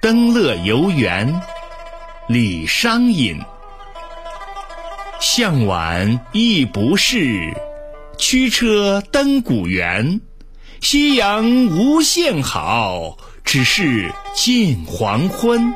登乐游原，李商隐。向晚意不适，驱车登古原。夕阳无限好，只是近黄昏。